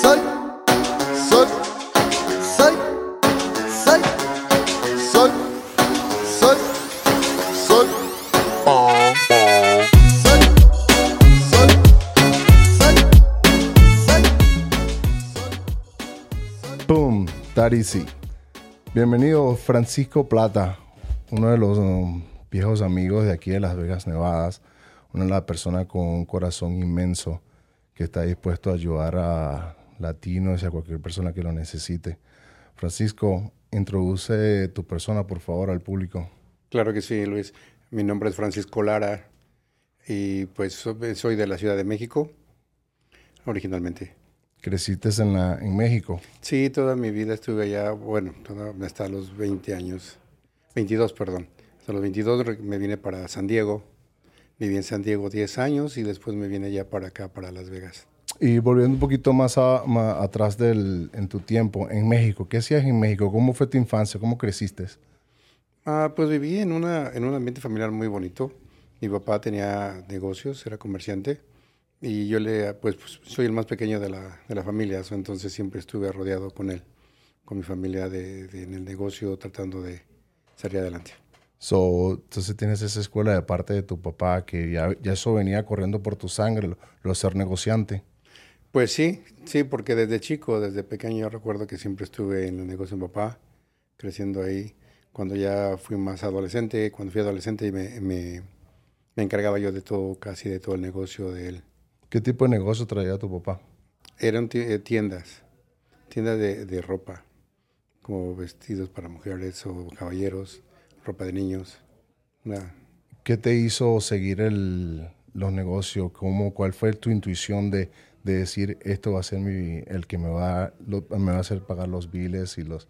soy, soy, soy, soy, soy, soy, soy. Boom, that easy. Bienvenido Francisco Plata, uno de los um, viejos amigos de aquí de Las Vegas, Nevadas, una de las personas con un corazón inmenso que está dispuesto a ayudar a latinos y a cualquier persona que lo necesite. Francisco, introduce tu persona, por favor, al público. Claro que sí, Luis. Mi nombre es Francisco Lara y pues so- soy de la Ciudad de México, originalmente. Creciste en, la, en México. Sí, toda mi vida estuve allá, bueno, toda- hasta los 20 años, 22, perdón. Hasta los 22 re- me vine para San Diego. Viví en San Diego 10 años y después me vine ya para acá, para Las Vegas. Y volviendo un poquito más, a- ma- atrás del, en tu tiempo, en México, ¿qué hacías en México? ¿Cómo fue tu infancia? ¿Cómo creciste? Ah, pues viví en, una, en un ambiente familiar muy bonito. Mi papá tenía negocios, era comerciante. Y yo le, pues, pues, soy el más pequeño de la, de la familia, so, entonces siempre estuve rodeado con él, con mi familia de, de- en el negocio, tratando de salir adelante. So, entonces tienes esa escuela de parte de tu papá que ya, ya eso venía corriendo por tu sangre, lo, lo de ser negociante. Pues sí, sí, porque desde chico, desde pequeño, recuerdo que siempre estuve en el negocio de mi papá, creciendo ahí. Cuando ya fui más adolescente, cuando fui adolescente, me, me, me encargaba yo de todo, casi de todo el negocio de él. ¿Qué tipo de negocio traía tu papá? Eran eh, tiendas, tiendas de, de ropa, como vestidos para mujeres o caballeros, ropa de niños. ¿Qué te hizo seguir el, los negocios? ¿Cómo, ¿Cuál fue tu intuición de, de decir esto va a ser mi, el que me va, me va a hacer pagar los biles y, los,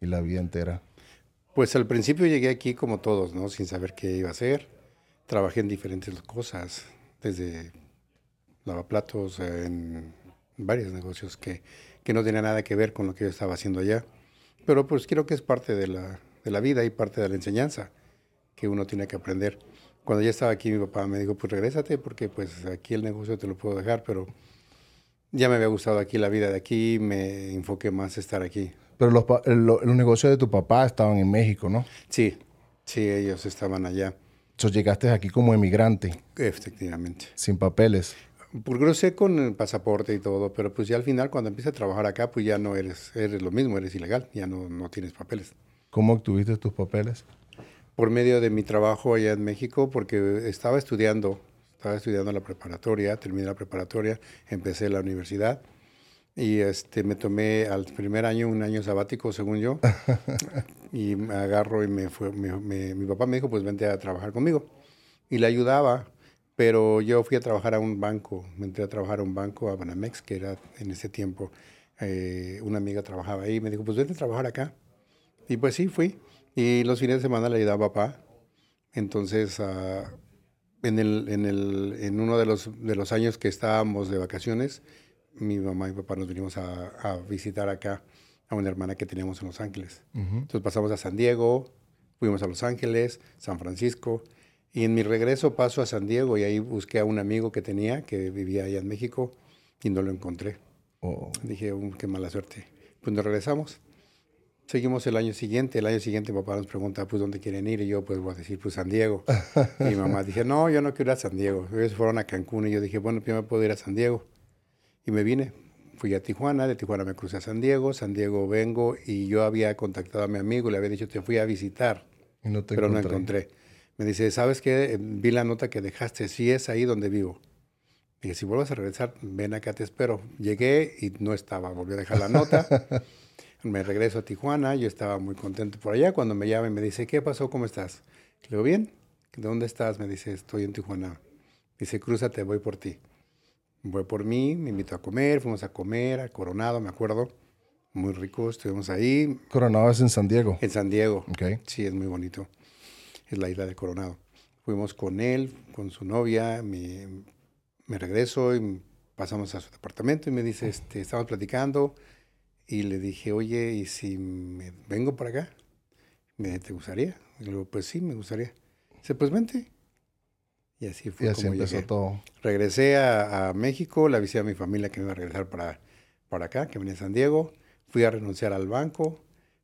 y la vida entera? Pues al principio llegué aquí como todos, ¿no? Sin saber qué iba a hacer. Trabajé en diferentes cosas, desde lavaplatos, en varios negocios que, que no tenían nada que ver con lo que yo estaba haciendo allá. Pero pues creo que es parte de la, de la vida y parte de la enseñanza que uno tiene que aprender. Cuando ya estaba aquí, mi papá me dijo, pues regrésate porque pues aquí el negocio te lo puedo dejar, pero ya me había gustado aquí la vida de aquí, me enfoqué más a estar aquí. Pero los, pa- el- lo- los negocios de tu papá estaban en México, ¿no? Sí, sí, ellos estaban allá, So, llegaste aquí como emigrante, efectivamente. sin papeles. Crucé con el pasaporte y todo, pero pues ya al final cuando empiezas a trabajar acá, pues ya no eres, eres lo mismo, eres ilegal, ya no, no tienes papeles. ¿Cómo obtuviste tus papeles? Por medio de mi trabajo allá en México, porque estaba estudiando, estaba estudiando la preparatoria, terminé la preparatoria, empecé la universidad y este, me tomé al primer año un año sabático, según yo, y me agarro y me fue, me- me- mi papá me dijo, pues vente a trabajar conmigo. Y le ayudaba, pero yo fui a trabajar a un banco, me entré a trabajar a un banco, a Banamex, que era en ese tiempo, eh, una amiga trabajaba ahí, me dijo, pues vente a trabajar acá. Y pues sí, fui. Y los fines de semana le ayudaba a papá. Entonces, ah, en, el, en, el, en uno de los, de los años que estábamos de vacaciones, mi mamá y mi papá nos vinimos a, a visitar acá a una hermana que teníamos en Los Ángeles. Entonces pasamos a San Diego, fuimos a Los Ángeles, San Francisco. Y en mi regreso paso a San Diego y ahí busqué a un amigo que tenía que vivía allá en México y no lo encontré. O- Dije, "Uh, qué mala suerte. Pues nos regresamos. Seguimos el año siguiente. El año siguiente mi papá nos pregunta, pues, ¿dónde quieren ir? Y yo, pues, voy a decir, pues, San Diego. y mi mamá dije, no, yo no quiero ir a San Diego. Ellos fueron a Cancún y yo dije, bueno, yo me puedo ir a San Diego. Y me vine. Fui a Tijuana, de Tijuana me crucé a San Diego, San Diego vengo y yo había contactado a mi amigo, le había dicho, te fui a visitar, y no te pero encontré. no encontré. Me dice, ¿sabes qué? Eh, Vi la nota que dejaste, sí es ahí donde vivo. Dije, si vuelves a regresar, ven acá, te espero. Llegué y no estaba, volví a dejar la nota. me regreso a Tijuana, yo estaba muy contento por allá. Cuando me llama y me dice, ¿qué pasó? ¿Cómo estás? Le digo, bien. ¿De dónde estás? Me dice, estoy en Tijuana. Dice, crúzate, voy por ti. Voy por mí, me invitó a comer, fuimos a comer, a Coronado, me acuerdo. Muy rico, estuvimos ahí, Coronado es en San Diego. en San Diego. Ok. Sí, es muy bonito. Es la isla de Coronado. Fuimos con él, con su novia, me, me regreso y pasamos a su departamento y me dice, este, estamos platicando y le dije, oye, ¿y si me vengo para acá? Me ¿te gustaría? Y le digo, pues sí, me gustaría. Dice, pues vente. Y así fue Y así como empezó llegué. todo. Regresé a, a México, le avisé a mi familia que me iba a regresar para, para acá, que venía a San Diego, fui a renunciar al banco,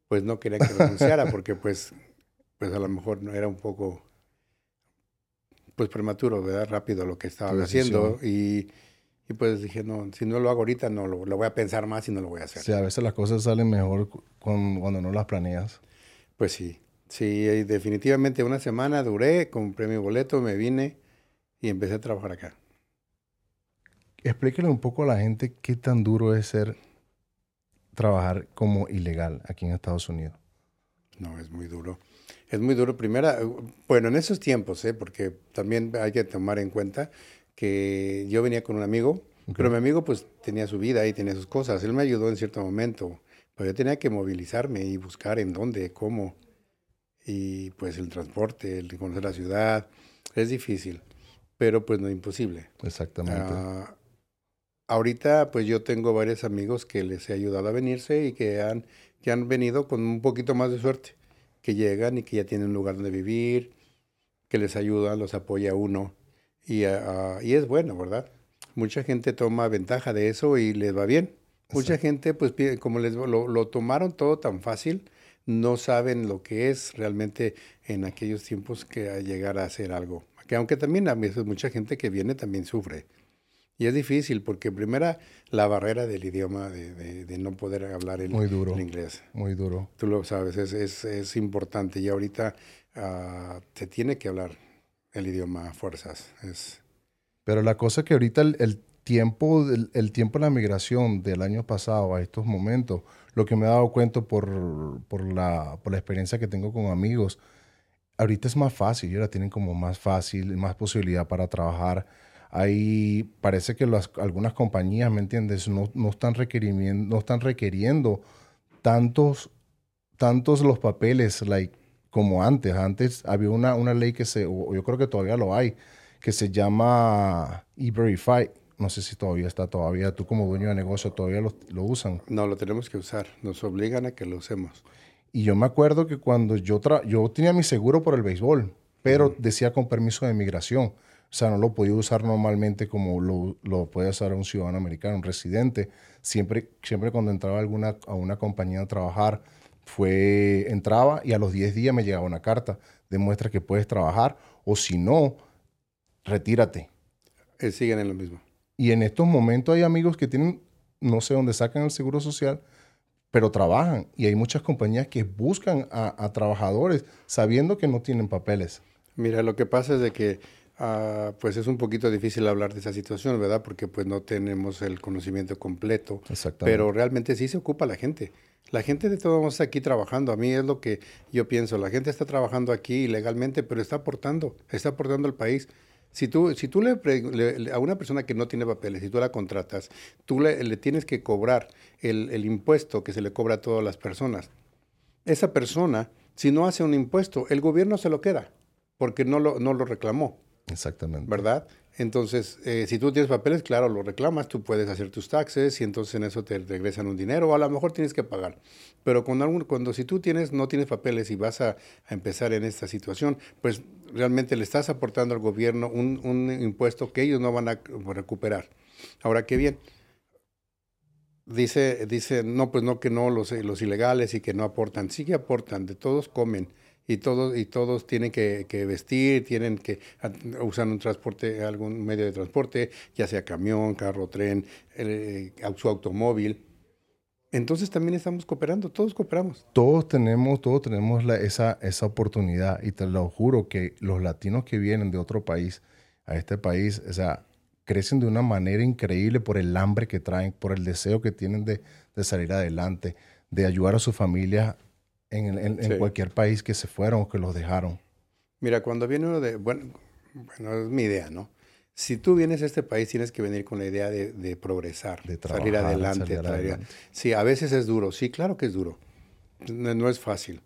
pues no quería que renunciara porque pues, pues a lo mejor no era un poco pues prematuro, ¿verdad? Rápido lo que estaba haciendo y, y, pues dije, no, si no lo hago ahorita, no, lo, lo, voy a pensar más y no lo voy a hacer. Sí, a veces las cosas salen mejor con, cuando no las planeas. Pues sí, sí, definitivamente una semana duré, compré mi boleto, me vine y empecé a trabajar acá. Explíquele un poco a la gente qué tan duro es ser trabajar como ilegal aquí en Estados Unidos. No, es muy duro. Es muy duro. Primera, bueno, en esos tiempos, ¿eh? porque también hay que tomar en cuenta que yo venía con un amigo, pero mi amigo pues tenía su vida y tenía sus cosas. Él me ayudó en cierto momento, pero yo tenía que movilizarme y buscar en dónde, cómo. Y pues el transporte, el conocer la ciudad, es difícil, pero pues no es imposible. Exactamente. Uh, ahorita pues yo tengo varios amigos que les he ayudado a venirse y que han, que han venido con un poquito más de suerte que llegan y que ya tienen un lugar donde vivir, que les ayudan, los apoya uno. Y, uh, y es bueno, ¿verdad? Mucha gente toma ventaja de eso y les va bien. Mucha gente, pues, como les lo, lo, tomaron todo tan fácil, no saben lo que es realmente en aquellos tiempos que llegar a hacer algo. Que aunque también a veces mucha gente que viene también sufre. Y es difícil porque primera la barrera del idioma, de, de, no poder hablar el, muy duro, el, inglés. Muy duro. Tú lo sabes, es, es, es importante y ahorita uh, se tiene que hablar el idioma fuerzas. Es... Pero la cosa que ahorita el, el tiempo, el, el, tiempo de la migración del año pasado a estos momentos, lo que me he dado cuenta por, por, la, por la experiencia que tengo con amigos, ahorita es más fácil, ya la tienen como más fácil, más posibilidad para trabajar ahí parece que las, algunas compañías, ¿me entiendes? No, no, están requiriendo, no están requiriendo tantos, tantos los papeles like, como antes. Antes había una, una ley que se, o yo creo que todavía lo hay, que se llama E-Verify. No sé si todavía está, todavía tú como dueño de negocio todavía lo, lo usan. No, lo tenemos que usar. Nos obligan a que lo usemos. Y yo me acuerdo que cuando yo, yo tenía mi seguro por el béisbol, pero decía con permiso de migración. O sea, no lo podía usar normalmente como lo, lo puede usar un ciudadano americano, un residente. Siempre, siempre cuando entraba alguna, a una compañía a trabajar, fue, entraba y a los 10 días me llegaba una carta. Demuestra que puedes trabajar o si no, retírate. Eh, siguen en lo mismo. Y en estos momentos hay amigos que tienen, no sé dónde sacan el seguro social, pero trabajan. Y hay muchas compañías que buscan a, a trabajadores sabiendo que no tienen papeles. Mira, lo que pasa es de que Uh, pues es un poquito difícil hablar de esa situación, ¿verdad? Porque pues no tenemos el conocimiento completo. Pero realmente sí se ocupa la gente. La gente de todos modos está aquí trabajando. A mí es lo que yo pienso. La gente está trabajando aquí ilegalmente, pero está aportando, está aportando al país. Si tú, si tú le, le, a una persona que no tiene papeles, si tú la contratas, tú le, le tienes que cobrar el, el impuesto que se le cobra a todas las personas. Esa persona, si no hace un impuesto, el gobierno se lo queda, porque no lo, no lo reclamó. Exactamente. ¿Verdad? Entonces, eh, si tú tienes papeles, claro, lo reclamas, tú puedes hacer tus taxes y entonces en eso te regresan un dinero o a lo mejor tienes que pagar. Pero cuando, algún, cuando si tú tienes, no tienes papeles y vas a, empezar en esta situación, pues realmente le estás aportando al gobierno un, un impuesto que ellos no van a recuperar. Ahora, qué bien. Dice, dice, no, pues no, que no, los, los ilegales y que no aportan. Sí que aportan, de todos comen y todos, y todos tienen que, vestir, tienen que usar un transporte, algún medio de transporte, ya sea camión, carro, tren, eh, su automóvil. Entonces también estamos cooperando, todos cooperamos. Todos tenemos, todos tenemos la, esa, esa oportunidad y te lo juro que los latinos que vienen de otro país a este país, o sea, crecen de una manera increíble por el hambre que traen, por el deseo que tienen de, de salir adelante, de ayudar a su familia en, en, en sí. cualquier país que se fueron o que los dejaron. Mira, cuando viene uno de, bueno, bueno, es mi idea, ¿no? Si tú vienes a este país, tienes que venir con la idea de, de progresar, de trabajar, salir adelante. salir adelante. Sí, a veces es duro, sí, claro que es duro. No, no es fácil.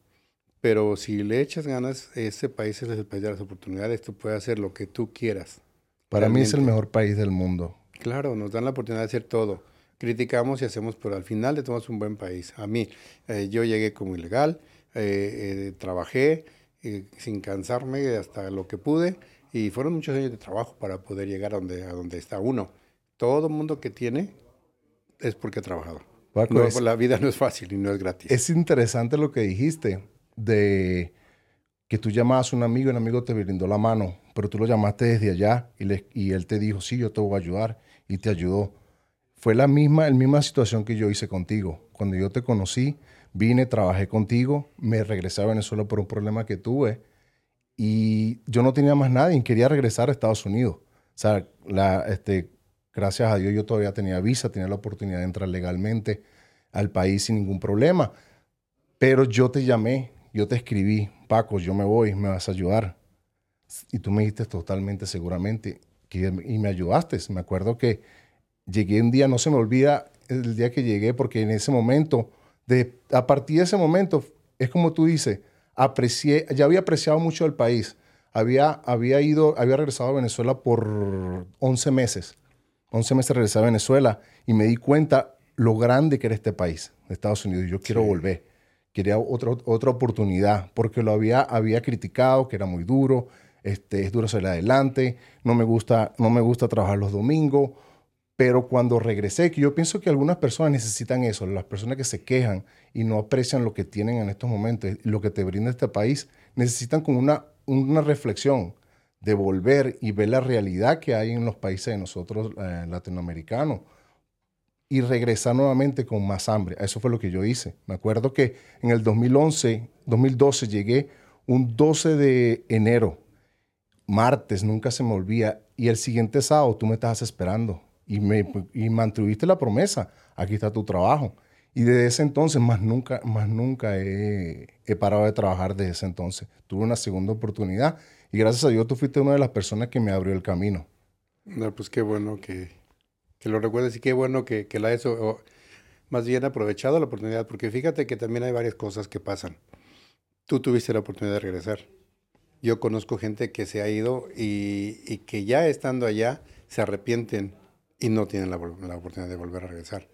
Pero si le echas ganas, este país es el país de las oportunidades. Tú puedes hacer lo que tú quieras. Para mí es el mejor país del mundo. Claro, nos dan la oportunidad de hacer todo. Criticamos y hacemos, pero al final de todo es un buen país. A mí, eh, yo llegué como ilegal, eh, eh, trabajé eh, sin cansarme hasta lo que pude y fueron muchos años de trabajo para poder llegar a donde, a donde está uno. Todo mundo que tiene es porque he trabajado. Paco, No, es- la vida no es fácil y no es gratis. Es interesante lo que dijiste de que tú llamabas a un amigo y un amigo te brindó la mano, pero tú lo llamaste desde allá y, le- y él te dijo, sí, yo te voy a ayudar y te ayudó. Fue la misma, la misma situación que yo hice contigo. Cuando yo te conocí, vine, trabajé contigo, me regresé a Venezuela por un problema que tuve y yo no tenía más nadie, quería regresar a Estados Unidos. O sea, la, este, gracias a Dios yo todavía tenía visa, tenía la oportunidad de entrar legalmente al país sin ningún problema. Pero yo te llamé, yo te escribí, Paco, yo me voy, me vas a ayudar. Y tú me dijiste totalmente seguramente que, y me ayudaste. Me acuerdo que llegué un día, no se me olvida el día que llegué, porque en ese momento, de, a partir de ese momento, es como tú dices, aprecié, ya había apreciado mucho el país. Había, había ido, había regresado a Venezuela por 11 meses. 11 meses regresé a Venezuela y me di cuenta lo grande que era este país, Estados Unidos. Yo quiero Sí. volver. Quería otra, otra oportunidad porque lo había, había criticado, que era muy duro, este, es duro salir adelante, no me, gusta, no me gusta trabajar los domingos, pero cuando regresé, que yo pienso que algunas personas necesitan eso, las personas que se quejan y no aprecian lo que tienen en estos momentos, lo que te brinda este país, necesitan como una, una reflexión de volver y ver la realidad que hay en los países de nosotros eh, latinoamericanos y regresar nuevamente con más hambre. Eso fue lo que yo hice. Me acuerdo que en el 2011, 2012 llegué un 12 de enero, martes, nunca se me olvida, y el siguiente sábado tú me estabas esperando y, me, y mantuviste la promesa, aquí está tu trabajo. Y desde ese entonces, más nunca, más nunca he, he parado de trabajar desde ese entonces. Tuve una segunda oportunidad y gracias a Dios tú fuiste una de las personas que me abrió el camino. No, pues qué bueno que, que lo recuerdes y qué bueno que, que la hayas o- o más bien aprovechado la oportunidad, porque fíjate que también hay varias cosas que pasan. Tú tuviste la oportunidad de regresar. Yo conozco gente que se ha ido y, y que ya estando allá se arrepienten y no tienen la, la oportunidad de volver a regresar.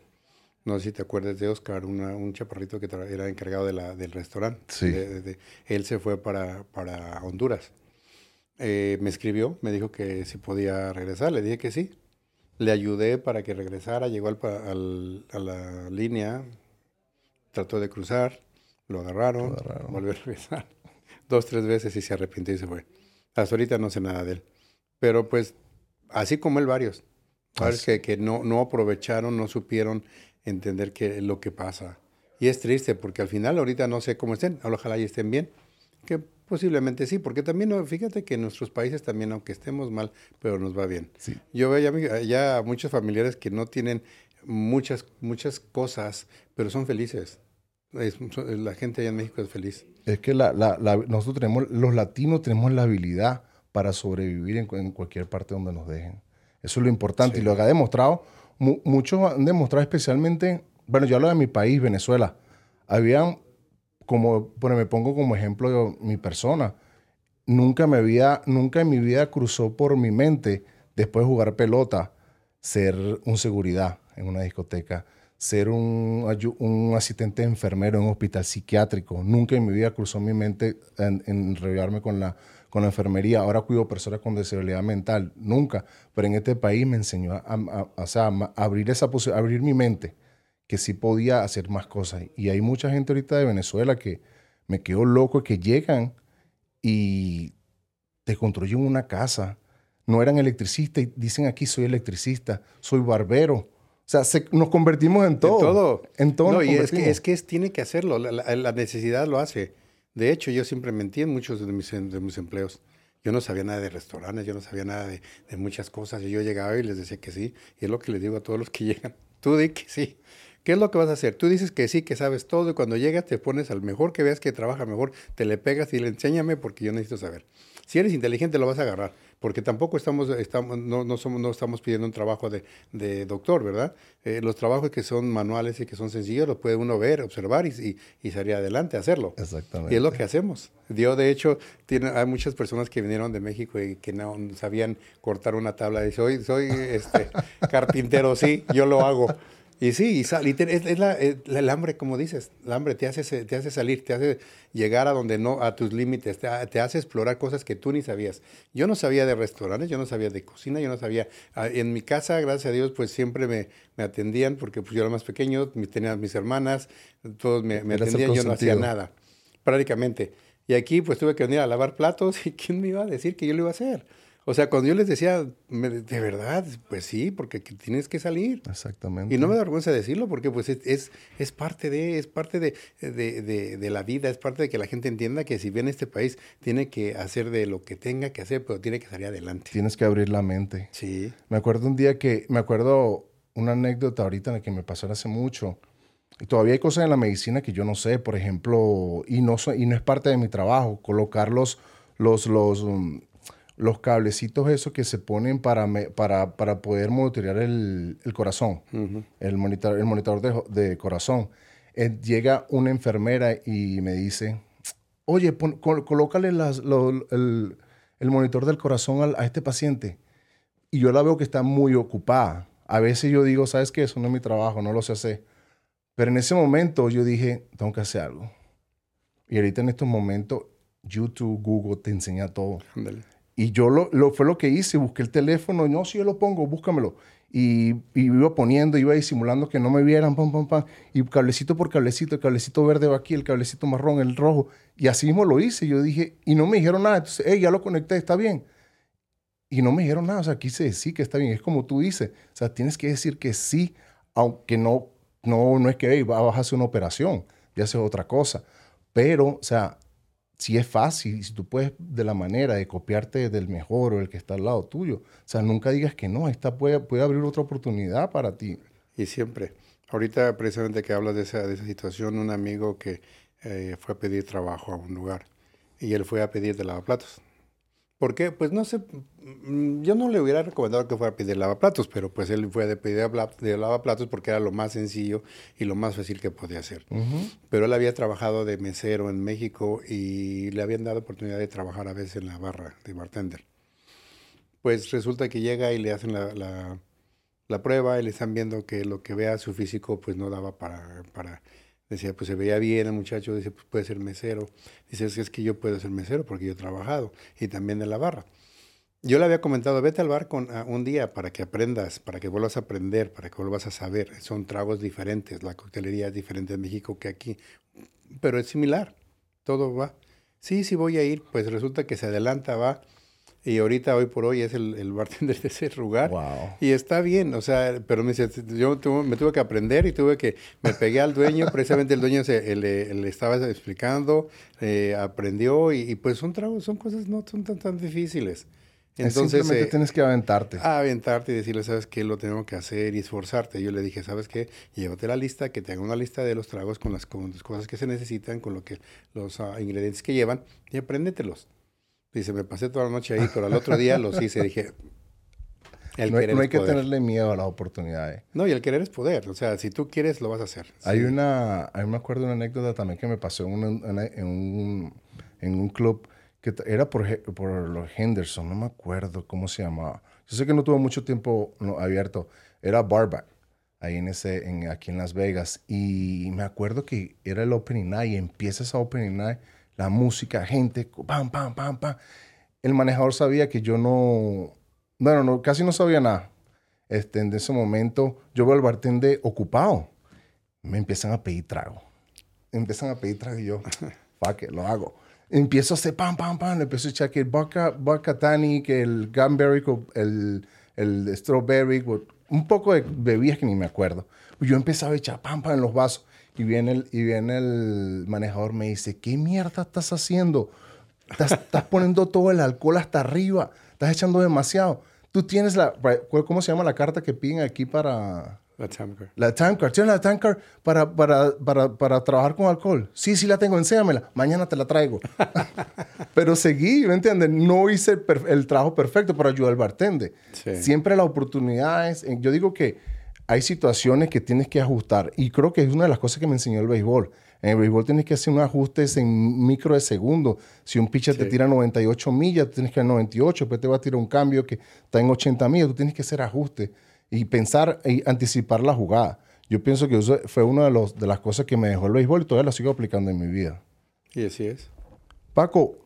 No sé si te acuerdas de Oscar, una- un chaparrito que era encargado de la, del restaurante. Sí. De- de- él se fue para, para Honduras. Eh, me escribió, me dijo que si podía regresar. Le dije que sí. Le ayudé para que regresara. Llegó al al- a la línea, trató de cruzar, lo agarraron, Lo agarraron. volvió a regresar. Dos, tres veces y se arrepintió y se fue. Hasta ahorita no sé nada de él. Pero pues, así como él, varios. Así. que, que no, no aprovecharon, no supieron entender qué es lo que pasa. Y es triste porque al final ahorita no sé cómo estén, ojalá y estén bien. Que posiblemente sí, porque también, fíjate que en nuestros países también, aunque estemos mal, pero nos va bien. Sí. Yo veo ya, ya muchos familiares que no tienen muchas, muchas cosas, pero son felices. Es- la gente allá en México es feliz. Es que la, la- la- nosotros tenemos, los latinos tenemos la habilidad para sobrevivir en, en cualquier parte donde nos dejen. Eso es lo importante Sí. y lo que ha demostrado, mu- muchos han demostrado especialmente, bueno, yo hablo de mi país, Venezuela, habían, como, bueno, me pongo como ejemplo yo, mi persona, nunca me había, nunca en mi vida cruzó por mi mente, después de jugar pelota, ser un seguridad en una discoteca, ser un, asistente enfermero en un hospital psiquiátrico. Nunca en mi vida cruzó mi mente en, en con la, con la enfermería. Ahora cuido personas con disabilidad mental. Nunca. Pero en este país me enseñó a, a- a- a abrir, esa abrir mi mente, que sí podía hacer más cosas. Y hay mucha gente ahorita de Venezuela que me quedo loco, que llegan y te construyen una casa. No eran electricistas y dicen aquí soy electricista, soy barbero. O sea, se- nos convertimos en todo. En todo. En todo No, y es que, es que es- tiene que hacerlo, la, la- la necesidad lo hace. De hecho, yo siempre mentí en muchos de mis, mis empleos. Yo no sabía nada de restaurantes, yo no sabía nada de, de muchas cosas. Y yo llegaba y les decía que sí. Y es lo que les digo a todos los que llegan. Tú di que sí. ¿Qué es lo que vas a hacer? Tú dices que sí, que sabes todo. Y cuando llegas te pones al mejor que veas que trabaja mejor, te le pegas y le enséñame porque yo necesito saber. Si eres inteligente lo vas a agarrar. Porque tampoco estamos, estamos no, no, somos, no estamos pidiendo un trabajo de, de doctor, ¿verdad? Eh, los trabajos que son manuales y que son sencillos los puede uno ver, observar y, y, y salir adelante, hacerlo. Exactamente. Y es lo que hacemos. Yo, de hecho, tiene, hay muchas personas que vinieron de México y que no sabían cortar una tabla. Y soy, soy este, carpintero, sí, yo lo hago. Y sí, y sal- y te- es, es la- es la- el hambre, como dices, el hambre te hace, te hace salir, te hace llegar a donde no, a tus límites, te, te hace explorar cosas que tú ni sabías. Yo no sabía de restaurantes, yo no sabía de cocina, yo no sabía. En mi casa, gracias a Dios, pues siempre me, me atendían, porque pues, yo era más pequeño, tenía mis hermanas, todos me, me atendían, yo no hacía nada, prácticamente. Y aquí pues tuve que venir a lavar platos y ¿quién me iba a decir que yo lo iba a hacer? O sea, cuando yo les decía, me- de verdad, pues sí, porque que tienes que salir. Exactamente. Y no me da vergüenza decirlo porque pues es, es, es parte de, es parte de, de, de- de la vida, es parte de que la gente entienda que si viene a este país tiene que hacer de lo que tenga que hacer, pero tiene que salir adelante. Tienes que abrir la mente. Sí. Me acuerdo un día que, me acuerdo una anécdota ahorita en la que me pasó hace mucho. Y todavía hay cosas en la medicina que yo no sé, por ejemplo, y no, so- y no es parte de mi trabajo, colocar los, los, los, um, los cablecitos esos que se ponen para, me- para, para poder monitorear el, el corazón, el monitor, el monitor de, de corazón. Eh, llega una enfermera y me dice, oye, pon- col- colócale las- lo- el, el monitor del corazón al- a este paciente y yo la veo que está muy ocupada. A veces yo digo, ¿sabes qué? Eso no es mi trabajo, no lo sé hacer. Pero en ese momento yo dije, tengo que hacer algo. Y ahorita en estos momentos, YouTube, Google te enseña todo. Ándale. Y yo lo, lo- fue lo que hice, busqué el teléfono, no, si yo lo pongo, búscamelo. Y, y iba poniendo, iba disimulando que no me vieran, pam, pam, pam. Y cablecito por cablecito, el cablecito verde va aquí, el cablecito marrón, el rojo. Y así mismo lo hice. Yo dije, y no me dijeron nada. Entonces, hey, ya lo conecté, está bien. Y no me dijeron nada. O sea, quise decir que está bien. Es como tú dices. O sea, tienes que decir que sí, aunque no, no, no es que hey, vas a hacer una operación, ya haces otra cosa. Pero, o sea, si es fácil, si tú puedes de la manera de copiarte del mejor o el que está al lado tuyo. O sea, nunca digas que no, esta puede, puede abrir otra oportunidad para ti. Y siempre. Ahorita, precisamente que hablas de esa, de esa situación, un amigo que eh, fue a pedir trabajo a un lugar y él fue a pedir de lavaplatos. ¿Por qué? Pues no sé, mm, yo no le hubiera recomendado que fuera a pedir lavaplatos, pero pues él fue de pedir de lavaplatos porque era lo más sencillo y lo más fácil que podía hacer. Pero él había trabajado de mesero en México y le habían dado oportunidad de trabajar a veces en la barra de bartender. Pues resulta que llega y le hacen la, la- la prueba y le están viendo que lo que vea su físico pues no daba para, para decía pues se veía bien el muchacho, dice pues puede ser mesero, dice es que, es que yo puedo ser mesero porque yo he trabajado y también en la barra. Yo le había comentado, vete al bar con, a un día para que aprendas, para que vuelvas a aprender, para que vuelvas a saber. Son tragos diferentes, la coctelería es diferente en México que aquí, pero es similar, todo va. Sí, sí voy a ir, pues resulta que se adelanta, va, y ahorita, hoy por hoy, es el, el bartender de ese lugar. Wow. Y está bien, o sea, pero me dice, yo tuve- me tuve que aprender y tuve que, me pegué al dueño, precisamente el dueño se, le, le estaba explicando, eh, aprendió y, y, pues son tragos, son cosas no son tan, tan difíciles. Entonces, Simplemente eh, tienes que aventarte. aventarte y decirle, ¿sabes qué? Lo tengo que hacer y esforzarte. Yo le dije, ¿sabes qué? Llévate la lista, que te haga una lista de los tragos con las, con las cosas que se necesitan, con lo que, los ah, ingredientes que llevan y apréndetelos. Dice, me pasé toda la noche ahí, pero al otro día los hice. Dije, el no, querer no hay es que poder. tenerle miedo a las oportunidades. No, y el querer es poder. O sea, si tú quieres, lo vas a hacer. Hay Sí. una, a mí me acuerdo una anécdota también que me pasó en, una- en un, en un club que era por, por los Henderson, no me acuerdo cómo se llamaba. Yo sé que no tuvo mucho tiempo no, abierto. Era Barback, ahí en ese, en, aquí en Las Vegas. Y me acuerdo que era el opening night y empieza esa opening night, la música, gente, pam, pam, pam, pam. El manejador sabía que yo no, bueno, no, casi no sabía nada. Este, en ese momento yo veo al bartender ocupado me empiezan a pedir trago. Empiezan a pedir trago y yo, pa' que lo hago. Empiezo a hacer pam, pam, pam. Le empiezo a echar que el vodka, vodka que el gunberry, el, el strawberry, un poco de bebidas que ni me acuerdo. Yo empezaba a echar pam, pam en los vasos. Y viene el, y viene el manejador, me dice, ¿qué mierda estás haciendo? Estás, estás poniendo todo el alcohol hasta arriba. Estás echando demasiado. Tú tienes la, ¿cómo se llama la carta que piden aquí para... La Tamca. La time card, ¿tienes la time card para, para, para, para trabajar con alcohol? Sí, sí la tengo, enséñamela. Mañana te la traigo. Pero seguí, ¿me entiendes? No hice el trabajo perfecto para ayudar al bartender. Sí. Siempre las oportunidades, eh, yo digo que hay situaciones que tienes que ajustar y creo que es una de las cosas que me enseñó el béisbol. En el béisbol tienes que hacer unos ajustes en micro de segundo. Si un pitcher te tira 98 millas, tú tienes que ir a 98, después te va a tirar un cambio que está en 80 millas, tú tienes que hacer ajustes y pensar y anticipar la jugada. yo pienso que eso fue una de, los, de las cosas que me dejó el béisbol y todavía la sigo aplicando en mi vida. Y así es. Paco,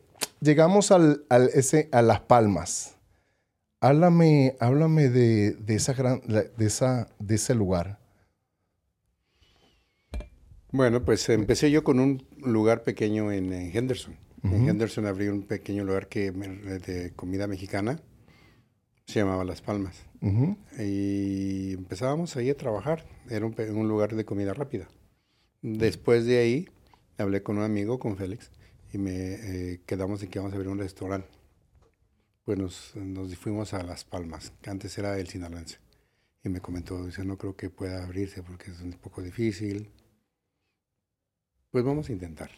llegamos al, al ese, a Las Palmas. Háblame, háblame de, de, esa gran, de, esa, de ese lugar. Bueno, pues empecé yo con un lugar pequeño en, en Henderson. En Henderson abrí un pequeño lugar que, de comida mexicana. Se llamaba Las Palmas. Y empezábamos ahí a trabajar. Era un lugar de comida rápida. Después de ahí, hablé con un amigo, con Félix, y me eh, quedamos en que íbamos a abrir un restaurante. Pues nos, nos fuimos a Las Palmas, que antes era el Sinaloense. Y me comentó, dice, no creo que pueda abrirse porque es un poco difícil. Pues vamos a intentar.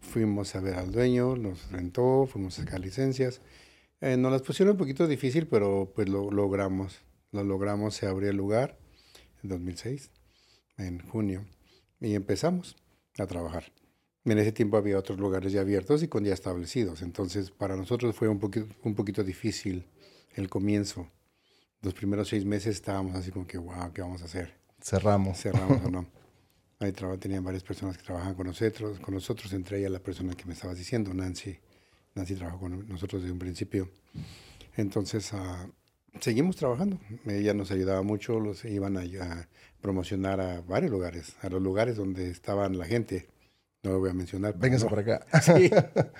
Fuimos a ver al dueño, nos rentó, fuimos a sacar licencias. Eh, nos las pusieron un poquito difícil, pero pues lo logramos. Lo logramos, se abrió el lugar en 2006, en junio, y empezamos a trabajar. En ese tiempo había otros lugares ya abiertos y con ya establecidos. Entonces, para nosotros fue un poquito, un poquito difícil el comienzo. Los primeros seis meses estábamos así como que, wow, ¿qué vamos a hacer? Cerramos. cerramos o no. Ahí tenían varias personas que trabajaban con nosotros, con nosotros, entre ellas la persona que me estabas diciendo, Nancy. Nancy trabajó con nosotros desde un principio. Entonces, ah, seguimos trabajando. Ella nos ayudaba mucho, los iban a, a promocionar a varios lugares, a los lugares donde estaban la gente. No lo voy a mencionar. Vénganse no. por acá. Sí.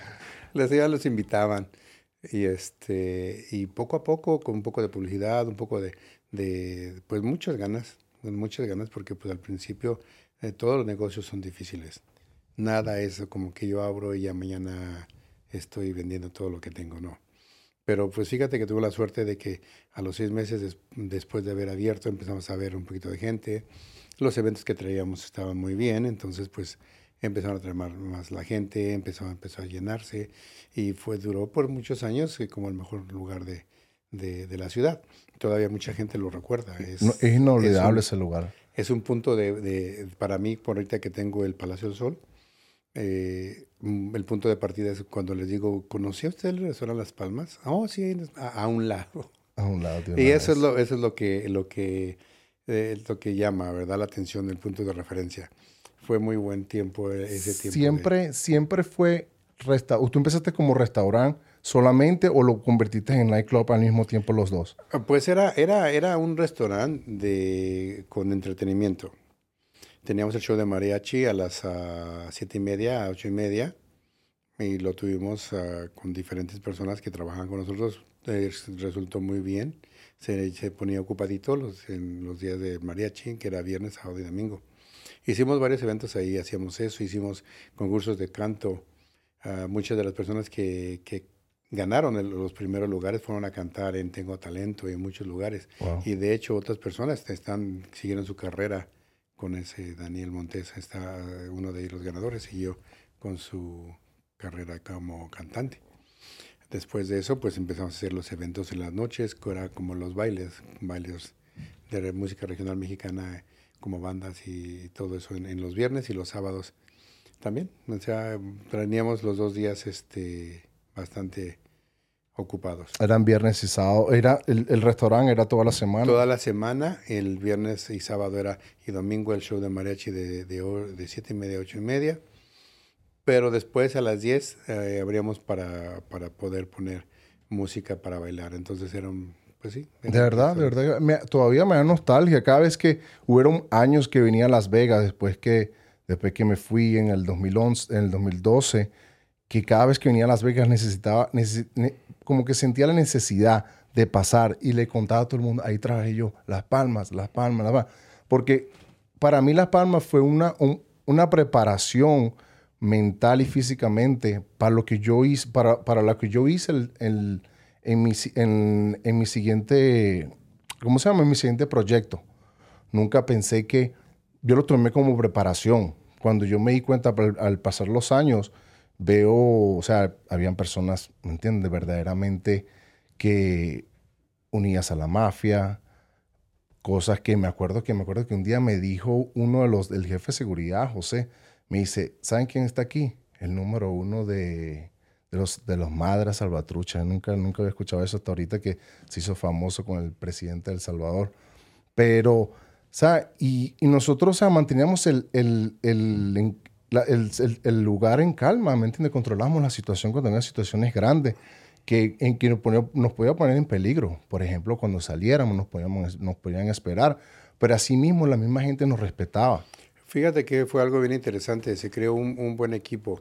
Les iban, los invitaban. Y este, y poco a poco, con un poco de publicidad, un poco de, de pues muchas ganas, muchas ganas, porque pues al principio eh, todos los negocios son difíciles. Nada es como que yo abro y ya mañana estoy vendiendo todo lo que tengo, no. Pero pues fíjate que tuve la suerte de que a los seis meses des- después de haber abierto empezamos a ver un poquito de gente. Los eventos que traíamos estaban muy bien, entonces pues empezaron a traer más, más la gente, empezó, empezó a llenarse y fue duró por muchos años eh, como el mejor lugar de, de, de la ciudad. Todavía mucha gente lo recuerda. Es, No, es inolvidable es ese lugar. es un punto de, de- para mí, por ahorita que tengo el Palacio del Sol, eh, mm, el punto de partida es cuando les digo, ¿conoció usted el restaurante Las Palmas? Oh, sí, a, a un lado. A un lado Y eso es lo, eso es lo que, lo que, eh, lo que llama, ¿verdad? La atención, el punto de referencia. Fue muy buen tiempo eh, ese tiempo. de- Siempre, siempre fue... Resta ¿Tú empezaste como restaurante solamente o lo convertiste en nightclub al mismo tiempo los dos? Ah, Pues era, era, era un restaurante de, con entretenimiento. Teníamos el show de mariachi a las ah, siete y media, a ocho y media, y lo tuvimos ah, con diferentes personas que trabajaban con nosotros. Eh, resultó muy bien. Se, se ponía ocupadito los, en los días de mariachi, que era viernes, sábado y domingo. Hicimos varios eventos ahí, hacíamos eso, hicimos concursos de canto. Ah, muchas de las personas que, que ganaron el- los primeros lugares fueron a cantar en Tengo Talento y en muchos lugares. Wow. Y de hecho otras personas están siguieron su carrera con ese Daniel Montes, está uno de los ganadores, siguió con su carrera como cantante. Después de eso, pues empezamos a hacer los eventos en las noches, que era como los bailes, bailes de música regional mexicana, como bandas y todo eso en, en los viernes y los sábados también. O sea, teníamos los dos días este, bastante ocupados. Eran viernes y sábado. Era, el, el restaurante era toda la semana. Toda la semana, el viernes y sábado era, y domingo el show de mariachi de, de, de siete y media a ocho y media. Pero después a las 10 eh, abríamos para, para poder poner música para bailar. Entonces eran, pues sí. De verdad, de verdad. me- todavía me da nostalgia. Cada vez que hubieron años que venía a Las Vegas, después que, después que me fui en el 2011, en el 2012, que cada vez que venía a Las Vegas necesitaba, necesi- ne- como que sentía la necesidad de pasar y le contaba a todo el mundo, ahí trabajé yo, Las Palmas, Las Palmas, Las Palmas. Porque para mí Las Palmas fue una, un- una preparación mental y físicamente para lo que yo hice, para, para lo que yo hice el- el- en, mi, en, en mi siguiente, ¿cómo se llama? En mi siguiente proyecto. Nunca pensé que yo lo tomé como preparación. Cuando yo me di cuenta al, al pasar los años, veo, o sea, habían personas, ¿me entiendes? Verdaderamente que unidas a la mafia, cosas que me acuerdo que me acuerdo que un día me dijo uno de los del jefe de seguridad, José, me dice, ¿saben quién está aquí? El número uno de, de los de los Madras Salvatrucha. Nunca nunca había escuchado eso hasta ahorita que se hizo famoso con el presidente de Salvador. Pero sea, y, y nosotros o sea, manteníamos el, el, el, el- lugar en calma, ¿me entiendes? Controlamos la situación cuando había situaciones grandes que, en que nos, ponía- nos podía poner en peligro. Por ejemplo, cuando saliéramos nos, podíamos, nos podían esperar, pero asimismo la misma gente nos respetaba. Fíjate que fue algo bien interesante, se creó un, un buen equipo,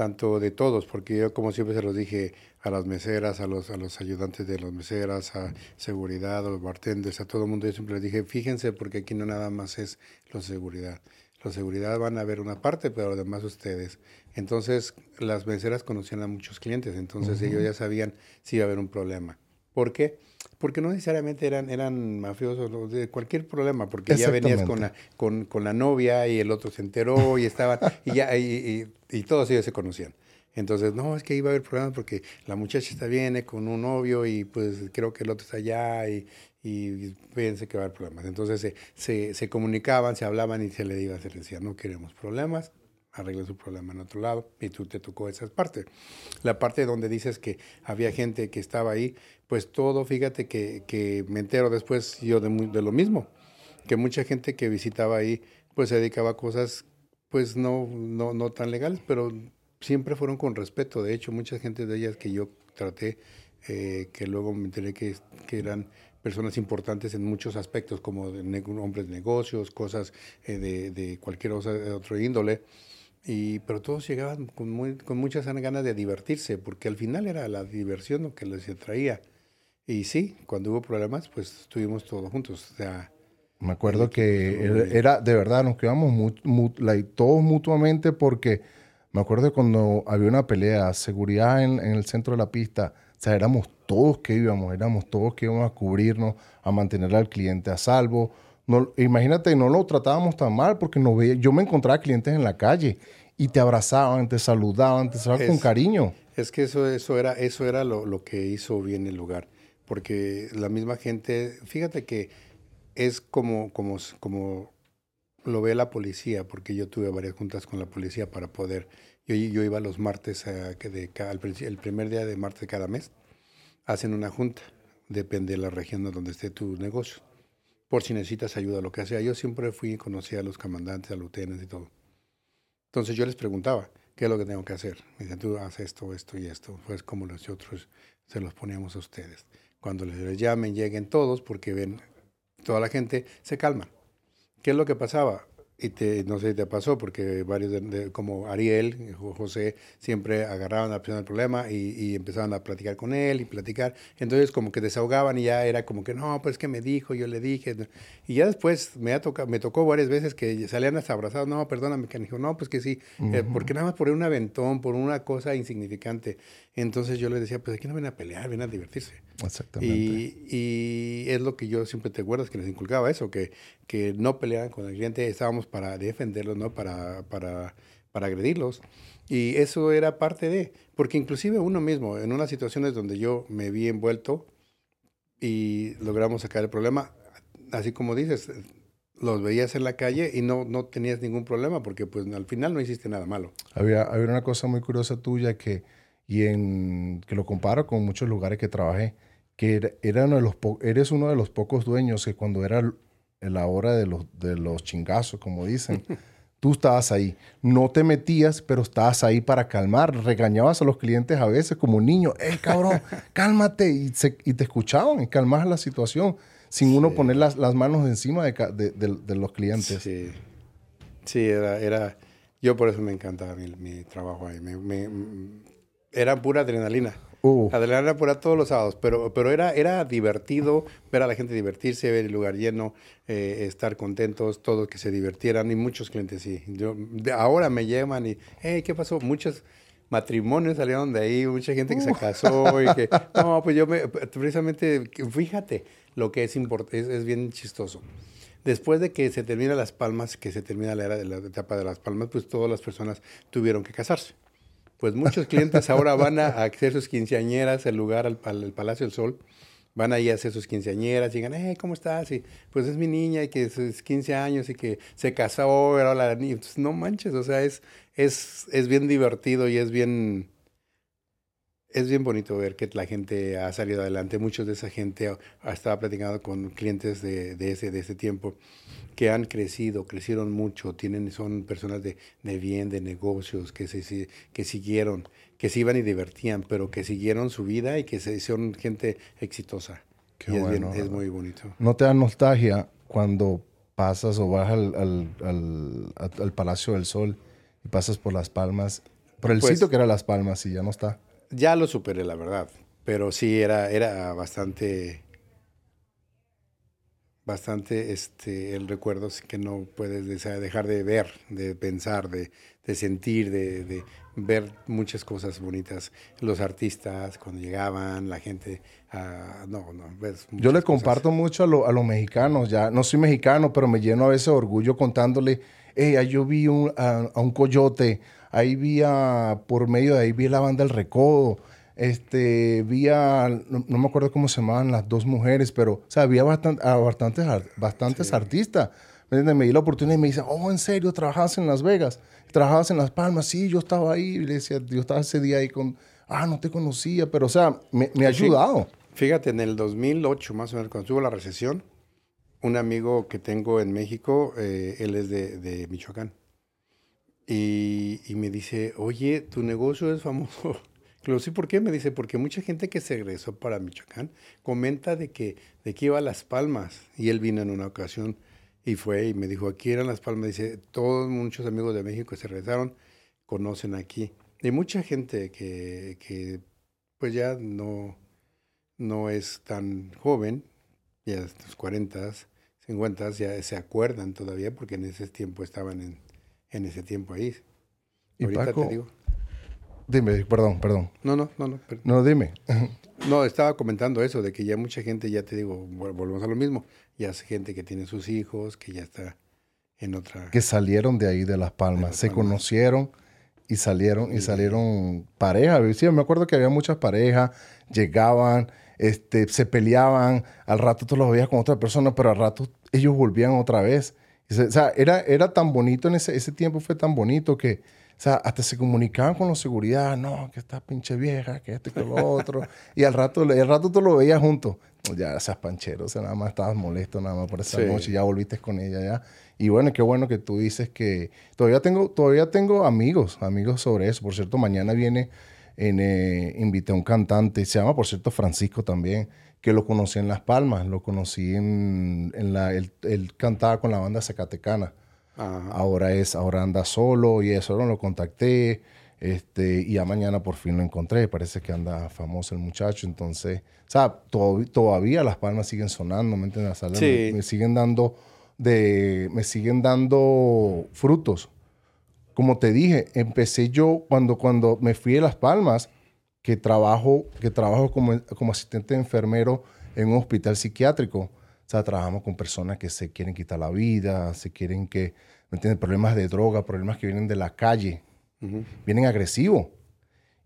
tanto de todos, porque yo como siempre se los dije a las meseras, a los, a los ayudantes de las meseras, a seguridad, a los bartenders, a todo el mundo, yo siempre les dije, fíjense porque aquí no nada más es los seguridad. Los seguridad van a ver una parte, pero además ustedes. Entonces, las meseras conocían a muchos clientes, entonces ellos ya sabían si iba a haber un problema. ¿Por qué? Porque no necesariamente eran, eran mafiosos, de cualquier problema, porque ya venías con la, con, con la novia y el otro se enteró y estaban, y ya, y, y- y todos ellos se conocían. Entonces, no, es que iba a haber problemas porque la muchacha está viene con un novio y pues creo que el otro está allá y, y fíjense que va a haber problemas. Entonces se, se, se comunicaban, se hablaban y se le iba, le decía, no queremos problemas, arreglen su problema en otro lado y tú te tocó esa parte. La parte donde dices que había gente que estaba ahí, pues todo, fíjate que, que me entero después yo de, de lo mismo, que mucha gente que visitaba ahí, pues se dedicaba a cosas, pues no, no, no tan legales, pero siempre fueron con respeto. De hecho, mucha gente de ellas que yo traté, eh, que luego me enteré que, que eran personas importantes en muchos aspectos, como hombres de negocios, cosas eh, de, de cualquier otro índole. Y, pero todos llegaban con, muy- con muchas ganas de divertirse, porque al final era la diversión lo que les atraía. Y sí, cuando hubo problemas, pues estuvimos todos juntos. O sea, Me acuerdo que era, era- de verdad, nos quedamos mu- mu- like, todos mutuamente porque me acuerdo cuando había una pelea, seguridad en, en el centro de la pista, o sea, éramos todos que íbamos, éramos todos que íbamos a cubrirnos, a mantener al cliente a salvo. No, imagínate, no lo tratábamos tan mal porque no veía, yo me encontraba clientes en la calle y te abrazaban, te saludaban, te saludaban con cariño. Es que eso, eso era, eso era lo, lo que hizo bien el lugar, porque la misma gente, fíjate que es como, como, como lo ve la policía, porque yo tuve varias juntas con la policía para poder, yo, yo iba los martes, a, que de, al el primer día de martes de cada mes, hacen una junta, depende de la región de donde esté tu negocio, por si necesitas ayuda, lo que sea. Yo siempre fui y conocí a los comandantes, a los y todo. Entonces yo les preguntaba, ¿qué es lo que tengo que hacer? Me dicen, tú haces esto, esto y esto. Pues como nosotros se los poníamos a ustedes. Cuando les llamen, lleguen todos, porque ven, toda la gente se calma. ¿Qué es lo que pasaba? Y te, no sé si te pasó, porque varios, de- de- como Ariel, Jo- José, siempre agarraban la persona del problema y, y empezaban a platicar con él y platicar. Entonces, como que desahogaban y ya era como que, no, pues que me dijo, yo le dije. Y ya después me, ha toca, me tocó varias veces que salían hasta abrazados, no, perdóname, que dijo, no, pues que sí, eh, porque nada más por un aventón, por una cosa insignificante. Entonces yo les decía, pues aquí no ven a pelear, ven a divertirse. Exactamente. Y, y es lo que yo siempre te acuerdas que les inculcaba eso, que, que no pelearan con el cliente, estábamos para defenderlos, no para, para, para agredirlos. Y eso era parte de, porque inclusive uno mismo, en unas situaciones donde yo me vi envuelto y logramos sacar el problema, así como dices, los veías en la calle y no, no tenías ningún problema, porque pues al final no hiciste nada malo. Había, había una cosa muy curiosa tuya que, y en, que lo comparo con muchos lugares que trabajé, que era, era uno de los eres uno de los pocos dueños que cuando era l- la hora de los, de los chingazos, como dicen, tú estabas ahí. No te metías, pero estabas ahí para calmar. Regañabas a los clientes a veces como un niño, ¡Ey, cabrón, cálmate! Y, se- y te escuchaban y calmabas la situación sin uno poner las, las manos encima de, de- de- de los clientes. Sí, sí era, era, yo por eso me encantaba mi, mi trabajo ahí. Me, me- mm, era pura adrenalina. Uh, Adrenalina pura todos los sábados, pero, pero era, era divertido ver a la gente divertirse, ver el lugar lleno, eh, estar contentos, todos que se divirtieran y muchos clientes sí. Yo, de- ahora me llaman y, hey, ¿qué pasó? Muchos matrimonios salieron de ahí, mucha gente que se casó y que, no, pues yo me, precisamente, fíjate lo que es, import- es, es bien chistoso. Después de que se termina Las Palmas, que se termina la era de la etapa de Las Palmas, pues todas las personas tuvieron que casarse. Pues muchos clientes ahora van a, hacer sus quinceañeras, el lugar, al Palacio del Sol, van ahí a hacer sus quinceañeras, y digan, hey, ¿cómo estás? Y pues es mi niña y que es 15 años y que se casó, era la niña. Entonces, no manches, o sea, es, es, es bien divertido y es bien, es bien bonito ver que la gente ha salido adelante. Muchos de esa gente ha, estado platicando con clientes de, de, ese, de ese tiempo que han crecido, crecieron mucho, tienen, son personas de, de bien, de negocios, que, se, que siguieron, que se iban y divertían, pero que siguieron su vida y que se, son gente exitosa. Qué y es, bueno, bien- es ¿verdad? muy bonito. ¿No te da nostalgia cuando pasas o vas al- al- al Palacio del Sol y pasas por Las Palmas? Por el Pues- sitio que era Las Palmas y ya no está. Ya lo superé, la verdad. Pero sí, era, era bastante, bastante este, el recuerdo que no puedes dejar de ver, de pensar, de, de sentir, de, de ver muchas cosas bonitas. Los artistas, cuando llegaban, la gente, ah, no, no, ves Yo le comparto mucho a, lo- a los mexicanos, ya no soy mexicano, pero me lleno a veces de orgullo contándole, ahí yo vi un- a, a un coyote, ahí vi a, por medio de ahí vi la banda El Recodo, este, vi a, no, no me acuerdo cómo se llamaban las dos mujeres, pero, o sea, había bastan- a bastantes, bastantes artistas. ¿Me di la oportunidad y me dicen, oh, ¿en serio? ¿Trabajabas en Las Vegas? ¿Trabajabas en Las Palmas? Sí, yo estaba ahí. Y le decía, yo estaba ese día ahí con, ah, no te conocía, pero, o sea, me, me ha ayudado. Fíjate, en el 2008, más o menos, cuando estuvo la recesión, un amigo que tengo en México, eh, él es de, de Michoacán, y, y me dice, oye, tu negocio es famoso. Lo sí, ¿por qué? Me dice, porque mucha gente que se regresó para Michoacán comenta de que, de que iba a Las Palmas, y él vino en una ocasión y fue y me dijo, aquí eran Las Palmas, dice, todos muchos amigos de México que se regresaron, conocen aquí. Y mucha gente que, que pues ya no, no es tan joven, ya en sus 40, 50, ya se acuerdan todavía porque en ese tiempo estaban en, en ese tiempo ahí. Y Ahorita Paco- te digo. Dime, perdón, perdón. No, no, no, no. per- No, dime. No, estaba comentando eso, de que ya mucha gente, ya te digo, vol- volvemos a lo mismo. Ya es gente que tiene sus hijos, que ya está en otra. que salieron de ahí de Las Palmas, Las se Palmas. conocieron y salieron y salieron parejas. Sí, me acuerdo que había muchas parejas, llegaban, este, se peleaban, al rato tú los veías con otra persona, pero al rato ellos volvían otra vez. O sea, era, era tan bonito en ese, ese tiempo, fue tan bonito que, o sea, hasta se comunicaban con la seguridad, no, que esta pinche vieja, que esto y que lo otro. y al rato, al rato tú lo veías juntos. Ya, seas panchero, o sea, nada más estabas molesto nada más por esa Sí. noche, ya volviste con ella ya. Y bueno, qué bueno que tú dices que todavía tengo, todavía tengo amigos, amigos sobre eso. Por cierto, mañana viene, en, eh, invité a un cantante, se llama, por cierto, Francisco también, que lo conocí en Las Palmas, lo conocí en, en la, él, él cantaba con la banda Zacatecana. Ajá. Ahora es, ahora anda solo y eso, no lo contacté. Este, y ya mañana por fin lo encontré. Parece que anda famoso el muchacho. Entonces, o sea, to- todavía las palmas siguen sonando, ¿me entiendes? Sí. Me, me siguen dando de, me siguen dando frutos. Como te dije, empecé yo cuando, cuando me fui de Las Palmas, que trabajo, que trabajo como, como asistente de enfermero en un hospital psiquiátrico. O sea, trabajamos con personas que se quieren quitar la vida, se quieren que, ¿me entiendes? Problemas de droga, problemas que vienen de la calle, Ujú. vienen agresivos.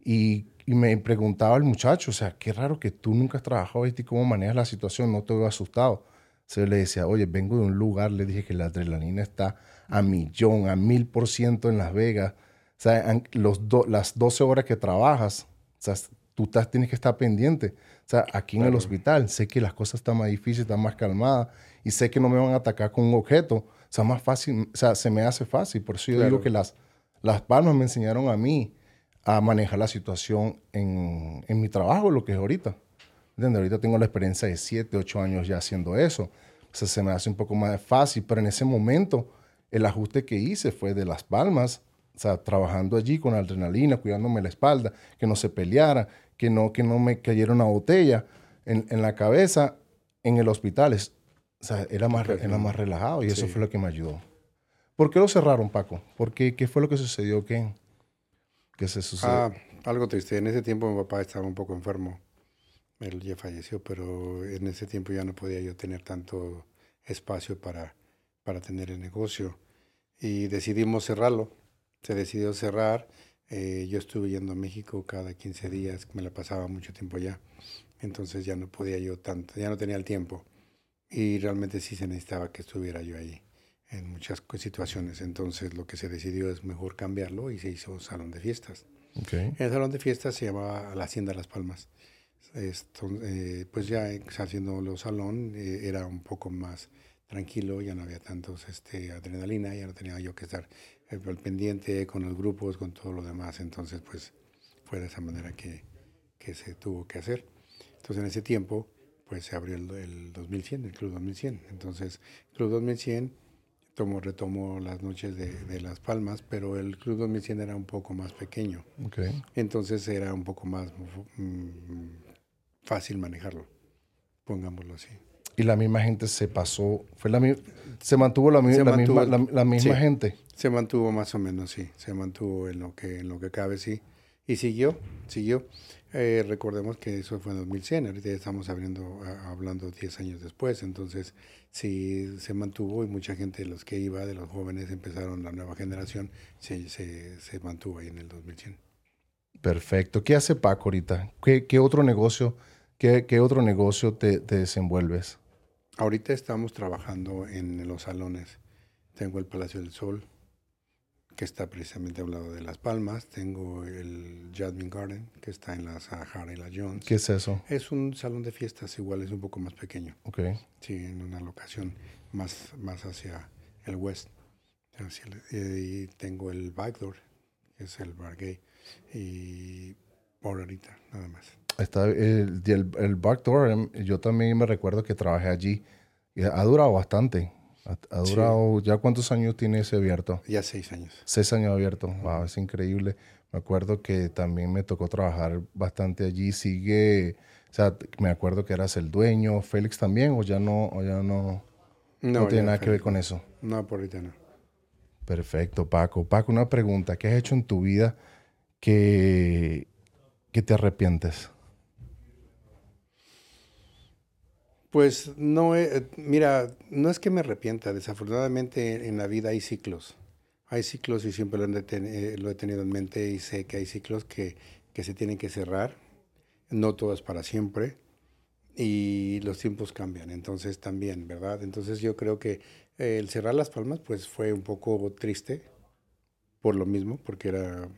Y, y me preguntaba el muchacho, o sea, qué raro que tú nunca has trabajado esto y cómo manejas la situación, no te veo asustado. Entonces yo le decía, oye, vengo de un lugar, le dije que la adrenalina está a millón, a mil por ciento en Las Vegas. O sea, los do- las 12 horas que trabajas, o sea, tú estás- tienes que estar pendiente. O sea, aquí en el hospital sé que las cosas están más difíciles, están más calmadas y sé que no me van a atacar con un objeto. O sea, más fácil, o sea, se me hace fácil. Por eso yo Claro. digo que las, las palmas me enseñaron a mí a manejar la situación en, en mi trabajo, lo que es ahorita. ¿Entiendes? Ahorita tengo la experiencia de 7, 8 años ya haciendo eso. O sea, se me hace un poco más fácil, pero en ese momento el ajuste que hice fue de las palmas, o sea, trabajando allí con adrenalina, cuidándome la espalda, que no se peleara, que no, que no me cayera una botella en, en la cabeza en el hospital. Es- o sea, era más, era más relajado y eso Sí. fue lo que me ayudó. ¿Por qué lo cerraron, Paco? ¿Por qué? ¿Qué fue lo que sucedió? ¿Qué, qué se sucedió? Ah, algo triste. En ese tiempo mi papá estaba un poco enfermo. Él ya falleció, pero en ese tiempo ya no podía yo tener tanto espacio para, para tener el negocio. Y decidimos cerrarlo. Se decidió cerrar. Eh, yo estuve yendo a México cada 15 días, me la pasaba mucho tiempo allá. Entonces ya no podía yo tanto, ya no tenía el tiempo. Y realmente sí se necesitaba que estuviera yo ahí en muchas situaciones. Entonces lo que se decidió es mejor cambiarlo y se hizo un salón de fiestas. Okay. El salón de fiestas se llamaba la Hacienda Las Palmas. Esto, eh, pues ya haciendo los salón eh, era un poco más tranquilo, ya no había tantos este, adrenalina, ya no tenía yo que estar al pendiente con los grupos, con todo lo demás. Entonces, pues fue de esa manera que, que se tuvo que hacer. Entonces, en ese tiempo, pues se abrió el, el 2100, el Club 2100. Entonces, Club 2100 tomo, retomó las noches de, de, Las Palmas, pero el Club 2100 era un poco más pequeño. Okay. Entonces era un poco más mm, fácil manejarlo, pongámoslo así. Y la misma gente se pasó, fue la se mantuvo la, mi, Se la mantuvo, misma, la, la misma sí. gente. Se mantuvo más o menos, sí. Se mantuvo en lo que, en lo que cabe, sí. Y siguió, siguió. Eh, recordemos que eso fue en 2100, ahorita ya estamos abriendo, a- hablando 10 años después, entonces sí se mantuvo y mucha gente de los que iba, de los jóvenes, empezaron la nueva generación, se, se, se mantuvo ahí en el 2100. Perfecto. ¿Qué hace Paco ahorita? ¿Qué, qué otro negocio, qué, qué otro negocio te, te desenvuelves? Ahorita estamos trabajando en los salones. Tengo el Palacio del Sol, que está precisamente a un lado de Las Palmas. Tengo el Jasmine Garden, que está en la Sahara y la Jones. ¿Qué es eso? Es un salón de fiestas igual, es un poco más pequeño. Ok. Sí, en una locación más, más hacia el west. Hacia el- eh, y tengo el Backdoor, que es el bar gay. Y por ahorita, nada más. Está el, el, el Backdoor, yo también me recuerdo que trabajé allí. Y ha durado bastante. Ha, Sí. durado, ¿ya cuántos años tiene ese abierto? Ya seis años. Seis años abierto. Wow, es increíble. Me acuerdo que también me tocó trabajar bastante allí. Sigue, o sea, me acuerdo que eras el dueño. Félix también, o ya no, o ya no, no, tiene nada que ver con eso. No, por ahorita no. Perfecto, Paco. Paco, una pregunta. ¿Qué has hecho en tu vida que, que te arrepientes? Pues no, eh, mira, no es que me arrepienta, desafortunadamente en la vida hay ciclos. Hay ciclos y siempre lo, eh, he tenido en mente y sé que hay ciclos que, se tienen que cerrar. No todo es para siempre y los tiempos cambian, entonces también, ¿verdad? Entonces yo creo que eh, el cerrar Las Palmas pues fue un poco triste por lo mismo, porque era...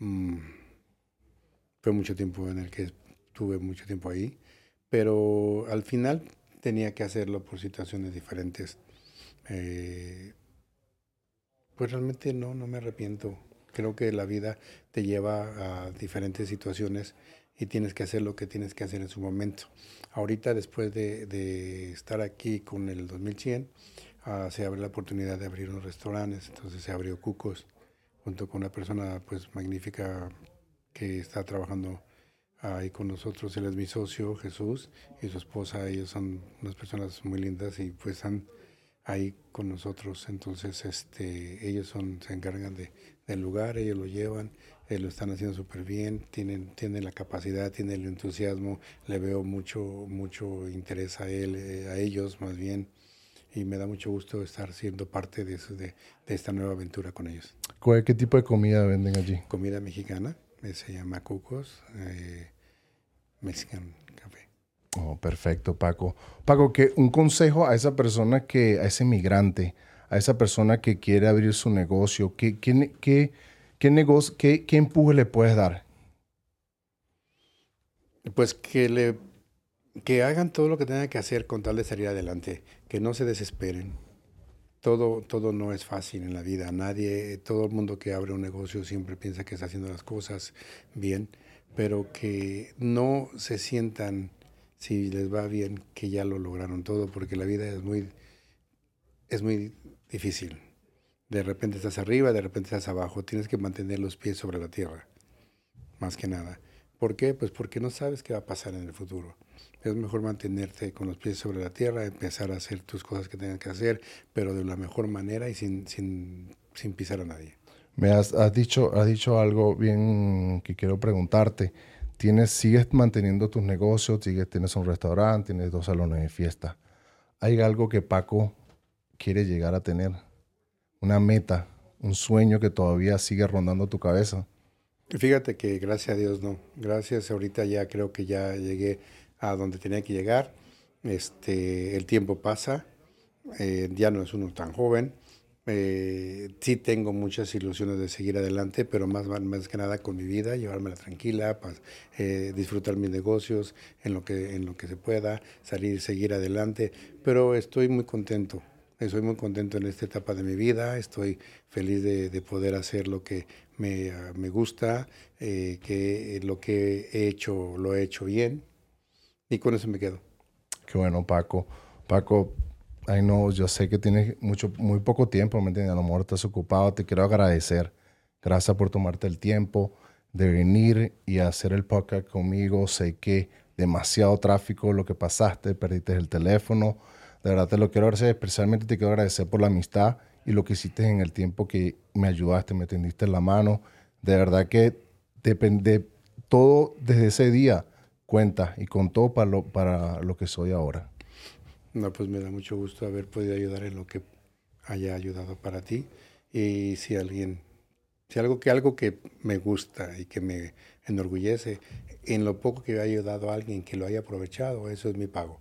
mm, fue mucho tiempo en el que tuve mucho tiempo ahí pero al final tenía que hacerlo por situaciones diferentes. Eh, pues realmente no, no me arrepiento. Creo que la vida te lleva a diferentes situaciones y tienes que hacer lo que tienes que hacer en su momento. Ahorita, después de, de estar aquí con el 2100, ah, se abre la oportunidad de abrir unos restaurantes. Entonces se abrió Cucos junto con una persona pues magnífica que está trabajando ahí con nosotros. Él es mi socio, Jesús, y su esposa. Ellos son unas personas muy lindas y pues están ahí con nosotros. Entonces, este, ellos son, se encargan de, del lugar, ellos lo llevan, eh, lo están haciendo súper bien, tienen, tienen la capacidad, tienen el entusiasmo, le veo mucho, mucho interés a él, eh, a ellos más bien. Y me da mucho gusto estar siendo parte de, eso, de, de esta nueva aventura con ellos. ¿Cuál- ¿Qué tipo de comida venden allí? Comida mexicana, se llama Cucos, eh, Mexican Café. Oh, perfecto, Paco. Paco, que un consejo a esa persona que, a ese migrante, a esa persona que quiere abrir su negocio, ¿qué, qué, qué, qué negocio, qué, qué empuje le puedes dar? Pues que le que hagan todo lo que tengan que hacer con tal de salir adelante, que no se desesperen. Todo, todo no es fácil en la vida. Nadie, todo el mundo que abre un negocio siempre piensa que está haciendo las cosas bien, pero que no se sientan, si les va bien, que ya lo lograron todo, porque la vida es muy, es muy difícil. De repente estás arriba, de repente estás abajo. Tienes que mantener los pies sobre la tierra, más que nada. ¿Por qué? Pues porque no sabes qué va a pasar en el futuro. Es mejor mantenerte con los pies sobre la tierra, empezar a hacer tus cosas que tengas que hacer, pero de la mejor manera y sin, sin, sin pisar a nadie. Me has, has dicho, has dicho algo bien que quiero preguntarte. Tienes, sigues manteniendo tus negocios, sigues, tienes un restaurante, tienes dos salones de fiesta. ¿Hay algo que Paco quiere llegar a tener? Una meta, un sueño que todavía sigue rondando tu cabeza. Fíjate que gracias a Dios no. Gracias, ahorita ya creo que ya llegué a donde tenía que llegar. Este, el tiempo pasa, eh, ya no es uno tan joven Eh, sí tengo muchas ilusiones de seguir adelante, pero más, más que nada con mi vida, llevármela tranquila, eh, disfrutar mis negocios en lo, que, en lo que se pueda, salir, seguir adelante. Pero estoy muy contento, estoy muy contento en esta etapa de mi vida, estoy feliz de, poder hacer lo que me, me gusta, eh, que lo que he hecho lo he hecho bien y con eso me quedo. Qué bueno, Paco. Paco, Ay, no, yo sé que tienes mucho, muy poco tiempo, ¿me entiendes? A lo mejor estás ocupado. Te quiero agradecer. Gracias por tomarte el tiempo de venir y hacer el podcast conmigo. Sé que demasiado tráfico lo que pasaste, perdiste el teléfono. De verdad te lo quiero agradecer. Especialmente te quiero agradecer por la amistad y lo que hiciste en el tiempo que me ayudaste, me tendiste la mano. De verdad que depende todo desde ese día cuenta y con todo para lo, para lo que soy ahora. No, pues me da mucho gusto haber podido ayudar en lo que haya ayudado para ti. Y si alguien, si algo que algo que me gusta y que me enorgullece, en lo poco que haya ayudado a alguien que lo haya aprovechado, eso es mi pago.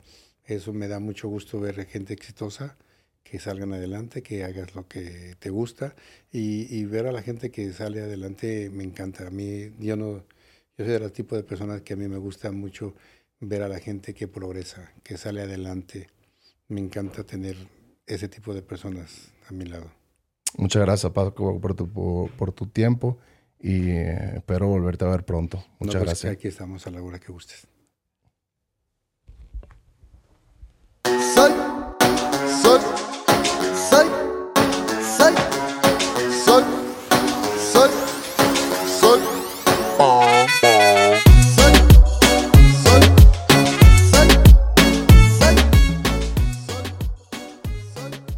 Eso me da mucho gusto ver gente exitosa, que salgan adelante, que hagas lo que te gusta y, y ver a la gente que sale adelante me encanta. A mí, yo no, yo soy del tipo de personas que a mí me gusta mucho ver a la gente que progresa, que sale adelante me encanta tener ese tipo de personas a mi lado. Muchas gracias, Paco, por tu, por, tu tiempo y eh, espero volverte a ver pronto. Muchas pues, gracias. Aquí estamos a la hora que gustes.